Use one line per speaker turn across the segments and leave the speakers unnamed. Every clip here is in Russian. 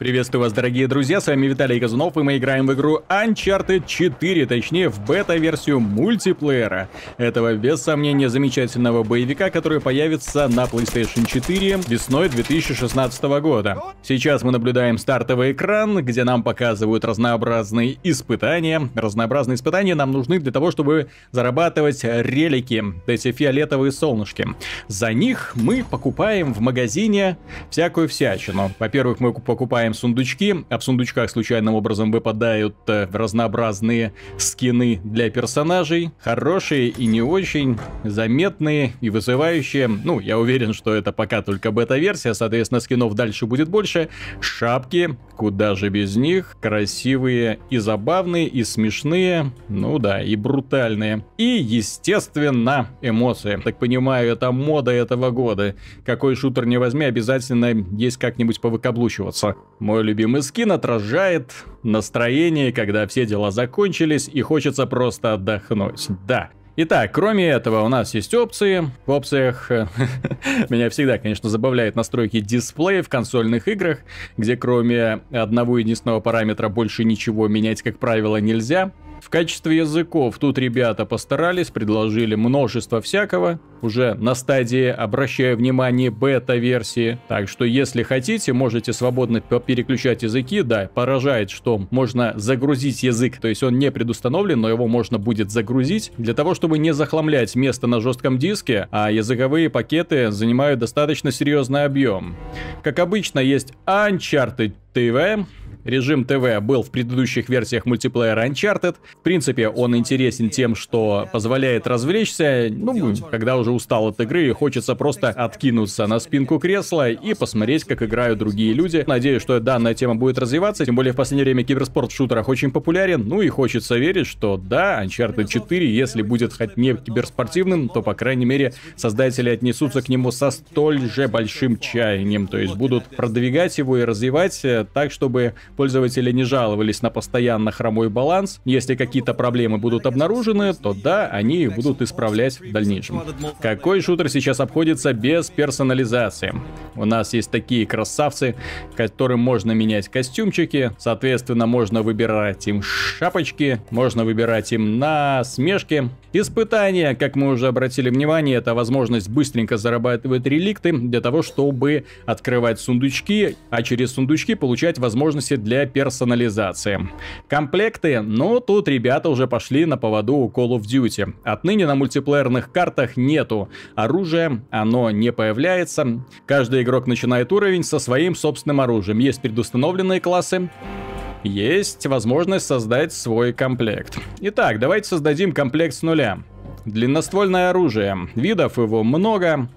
Приветствую вас, дорогие друзья, с вами Виталий Казунов, и мы играем в игру Uncharted 4, точнее в бета-версию мультиплеера. Этого, без сомнения, замечательного боевика, который появится на PlayStation 4 весной 2016 года. Сейчас мы наблюдаем стартовый экран, где нам показывают разнообразные испытания. Разнообразные испытания нам нужны для того, чтобы зарабатывать релики, эти фиолетовые солнышки. За них мы покупаем в магазине всякую всячину. Во-первых, мы покупаем открываем сундучки, а в сундучках случайным образом выпадают э, разнообразные скины для персонажей, хорошие и не очень, заметные и вызывающие. Ну, я уверен, что это пока только бета-версия, соответственно, скинов дальше будет больше. Шапки, куда же без них, красивые и забавные, и смешные, ну да, и брутальные. И, естественно, эмоции. Так понимаю, это мода этого года. Какой шутер не возьми, обязательно есть как-нибудь повыкаблучиваться. Мой любимый скин отражает настроение, когда все дела закончились и хочется просто отдохнуть. Да, Итак, кроме этого, у нас есть опции. В опциях меня всегда, конечно, забавляют настройки дисплея в консольных играх, где кроме одного единственного параметра больше ничего менять, как правило, нельзя. В качестве языков тут ребята постарались, предложили множество всякого. Уже на стадии, обращаю внимание, бета-версии. Так что, если хотите, можете свободно переключать языки. Да, поражает, что можно загрузить язык. То есть он не предустановлен, но его можно будет загрузить. Для того, чтобы не захламлять место на жестком диске, а языковые пакеты занимают достаточно серьезный объем. Как обычно, есть Uncharted TV, Режим ТВ был в предыдущих версиях мультиплеера Uncharted. В принципе, он интересен тем, что позволяет развлечься, ну, когда уже устал от игры и хочется просто откинуться на спинку кресла и посмотреть, как играют другие люди. Надеюсь, что данная тема будет развиваться, тем более в последнее время киберспорт в шутерах очень популярен, ну и хочется верить, что да, Uncharted 4, если будет хоть не киберспортивным, то, по крайней мере, создатели отнесутся к нему со столь же большим чаянием, то есть будут продвигать его и развивать э, так, чтобы пользователи не жаловались на постоянно хромой баланс. Если какие-то проблемы будут обнаружены, то да, они их будут исправлять в дальнейшем. Какой шутер сейчас обходится без персонализации? У нас есть такие красавцы, которым можно менять костюмчики, соответственно, можно выбирать им шапочки, можно выбирать им насмешки. Испытания, как мы уже обратили внимание, это возможность быстренько зарабатывать реликты для того, чтобы открывать сундучки, а через сундучки получать возможности для персонализации. Комплекты, ну тут ребята уже пошли на поводу у Call of Duty. Отныне на мультиплеерных картах нету оружия, оно не появляется. Каждый игрок начинает уровень со своим собственным оружием. Есть предустановленные классы, есть возможность создать свой комплект. Итак, давайте создадим комплект с нуля. Длинноствольное оружие. Видов его много.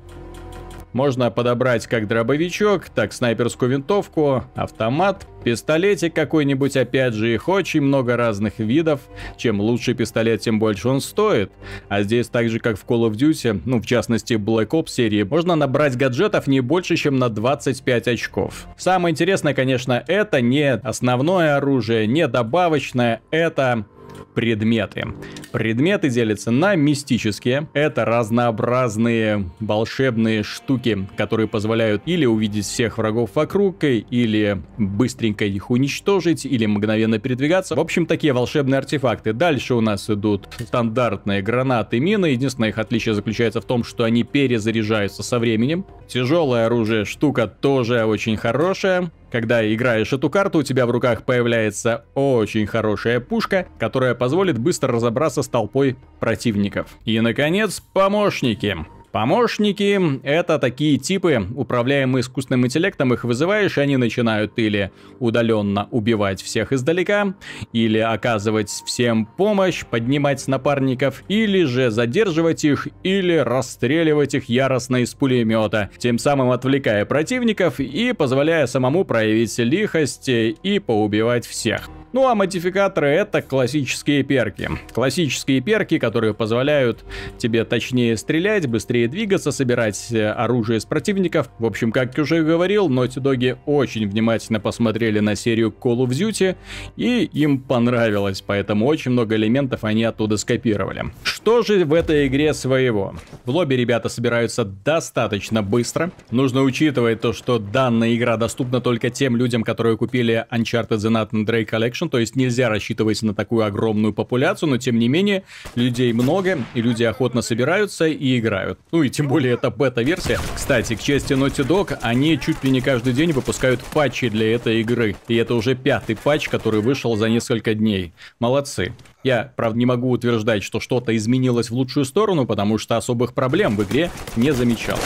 Можно подобрать как дробовичок, так снайперскую винтовку, автомат, пистолетик какой-нибудь, опять же, их очень много разных видов. Чем лучше пистолет, тем больше он стоит. А здесь так же, как в Call of Duty, ну, в частности, Black Ops серии, можно набрать гаджетов не больше, чем на 25 очков. Самое интересное, конечно, это не основное оружие, не добавочное, это предметы. Предметы делятся на мистические. Это разнообразные волшебные штуки, которые позволяют или увидеть всех врагов вокруг, или быстренько их уничтожить, или мгновенно передвигаться. В общем, такие волшебные артефакты. Дальше у нас идут стандартные гранаты, мины. Единственное их отличие заключается в том, что они перезаряжаются со временем. Тяжелое оружие штука тоже очень хорошая. Когда играешь эту карту, у тебя в руках появляется очень хорошая пушка, которая позволит быстро разобраться с толпой противников. И, наконец, помощники. Помощники — это такие типы, управляемые искусственным интеллектом, их вызываешь, и они начинают или удаленно убивать всех издалека, или оказывать всем помощь, поднимать напарников, или же задерживать их, или расстреливать их яростно из пулемета, тем самым отвлекая противников и позволяя самому проявить лихость и поубивать всех. Ну а модификаторы это классические перки. Классические перки, которые позволяют тебе точнее стрелять, быстрее двигаться, собирать э, оружие с противников. В общем, как я уже говорил, Naughty Dog очень внимательно посмотрели на серию Call of Duty и им понравилось, поэтому очень много элементов они оттуда скопировали. Что же в этой игре своего? В лобби ребята собираются достаточно быстро. Нужно учитывать то, что данная игра доступна только тем людям, которые купили Uncharted The Nathan Drake Collection, то есть нельзя рассчитывать на такую огромную популяцию, но тем не менее людей много, и люди охотно собираются и играют. Ну и тем более это бета-версия. Кстати, к чести Naughty Dog, они чуть ли не каждый день выпускают патчи для этой игры. И это уже пятый патч, который вышел за несколько дней. Молодцы. Я, правда, не могу утверждать, что что-то изменилось в лучшую сторону, потому что особых проблем в игре не замечал.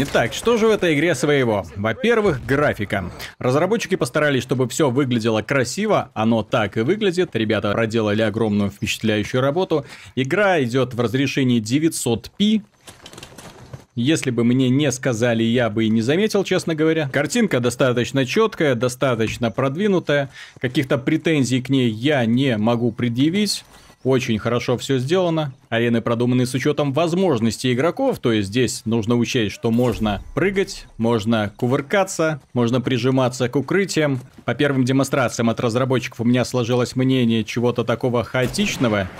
Итак, что же в этой игре своего? Во-первых, графика. Разработчики постарались, чтобы все выглядело красиво, оно так и выглядит. Ребята проделали огромную впечатляющую работу. Игра идет в разрешении 900p, если бы мне не сказали, я бы и не заметил, честно говоря. Картинка достаточно четкая, достаточно продвинутая. Каких-то претензий к ней я не могу предъявить. Очень хорошо все сделано. Арены продуманы с учетом возможностей игроков, то есть здесь нужно учесть, что можно прыгать, можно кувыркаться, можно прижиматься к укрытиям. По первым демонстрациям от разработчиков у меня сложилось мнение чего-то такого хаотичного,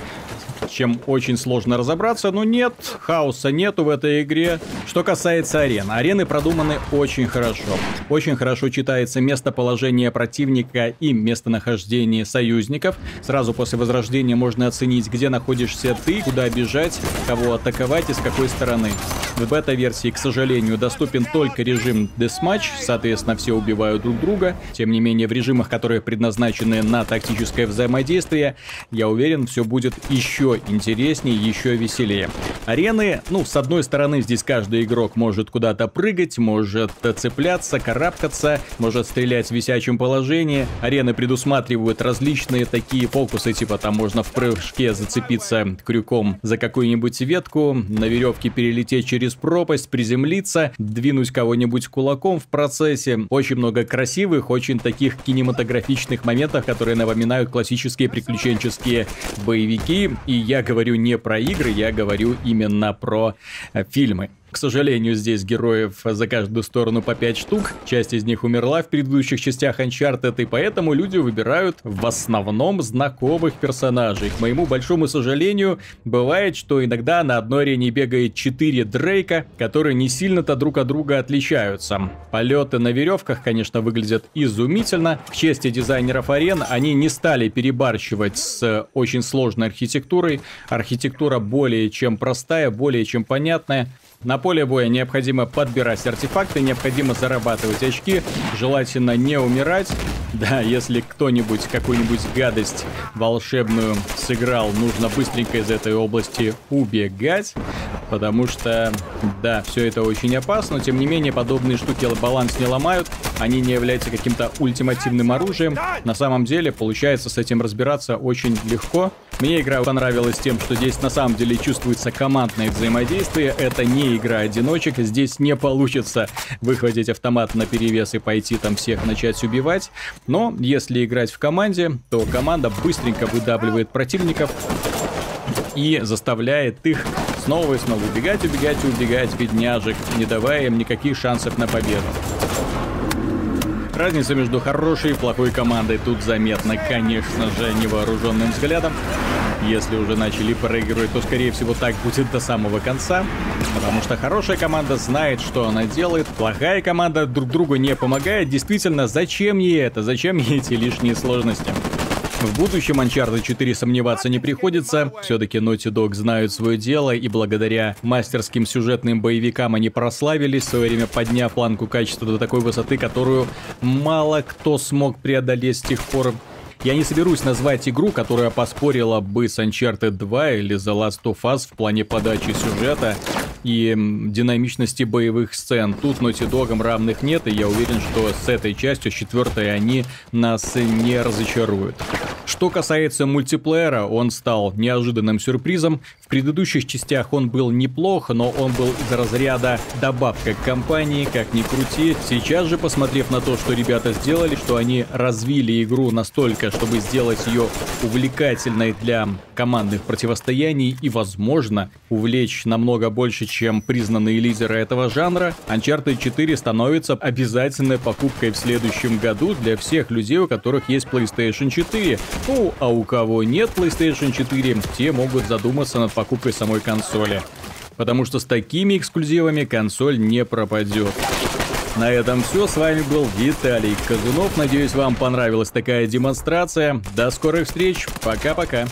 чем очень сложно разобраться, но нет, хаоса нету в этой игре. Что касается арен, арены продуманы очень хорошо. Очень хорошо читается местоположение противника и местонахождение союзников. Сразу после возрождения можно оценить, где находишься ты, куда бежать, кого атаковать и с какой стороны. В бета-версии, к сожалению, доступен только режим Deathmatch, соответственно, все убивают друг друга. Тем не менее, в режимах, которые предназначены на тактическое взаимодействие, я уверен, все будет еще интереснее, еще веселее. Арены, ну, с одной стороны, здесь каждый игрок может куда-то прыгать, может цепляться, карабкаться, может стрелять в висячем положении. Арены предусматривают различные такие фокусы, типа там можно в прыжке зацепиться крюком за какую-нибудь ветку, на веревке перелететь через пропасть, приземлиться, двинуть кого-нибудь кулаком в процессе. Очень много красивых, очень таких кинематографичных моментов, которые напоминают классические приключенческие боевики и я говорю не про игры, я говорю именно про э, фильмы. К сожалению, здесь героев за каждую сторону по 5 штук. Часть из них умерла в предыдущих частях Uncharted, и поэтому люди выбирают в основном знакомых персонажей. К моему большому сожалению, бывает, что иногда на одной арене бегает 4 Дрейка, которые не сильно-то друг от друга отличаются. Полеты на веревках, конечно, выглядят изумительно. К чести дизайнеров арен, они не стали перебарщивать с очень сложной архитектурой. Архитектура более чем простая, более чем понятная. На поле боя необходимо подбирать артефакты, необходимо зарабатывать очки, желательно не умирать. Да, если кто-нибудь какую-нибудь гадость волшебную сыграл, нужно быстренько из этой области убегать. Потому что, да, все это очень опасно, но тем не менее подобные штуки баланс не ломают, они не являются каким-то ультимативным оружием. На самом деле, получается с этим разбираться очень легко. Мне игра понравилась тем, что здесь на самом деле чувствуется командное взаимодействие. Это не игра одиночек. Здесь не получится выхватить автомат на перевес и пойти там всех начать убивать. Но если играть в команде, то команда быстренько выдавливает противников и заставляет их снова и снова убегать, убегать и убегать бедняжек, не давая им никаких шансов на победу. Разница между хорошей и плохой командой тут заметна, конечно же, невооруженным взглядом. Если уже начали проигрывать, то, скорее всего, так будет до самого конца. Потому что хорошая команда знает, что она делает. Плохая команда друг другу не помогает. Действительно, зачем ей это? Зачем ей эти лишние сложности? В будущем Uncharted 4 сомневаться не приходится. Все-таки Naughty Dog знают свое дело, и благодаря мастерским сюжетным боевикам они прославились, в свое время подняв планку качества до такой высоты, которую мало кто смог преодолеть с тех пор. Я не соберусь назвать игру, которая поспорила бы с Uncharted 2 или The Last of Us в плане подачи сюжета и динамичности боевых сцен. Тут Naughty Dog равных нет, и я уверен, что с этой частью, с четвертой, они нас не разочаруют. Что касается мультиплеера, он стал неожиданным сюрпризом. В предыдущих частях он был неплох, но он был из разряда добавка к компании, как ни крути. Сейчас же, посмотрев на то, что ребята сделали, что они развили игру настолько, чтобы сделать ее увлекательной для командных противостояний и, возможно, увлечь намного больше, чем признанные лидеры этого жанра, Uncharted 4 становится обязательной покупкой в следующем году для всех людей, у которых есть PlayStation 4. Ну, а у кого нет PlayStation 4, те могут задуматься над покупкой самой консоли. Потому что с такими эксклюзивами консоль не пропадет. На этом все. С вами был Виталий Казунов. Надеюсь, вам понравилась такая демонстрация. До скорых встреч. Пока-пока.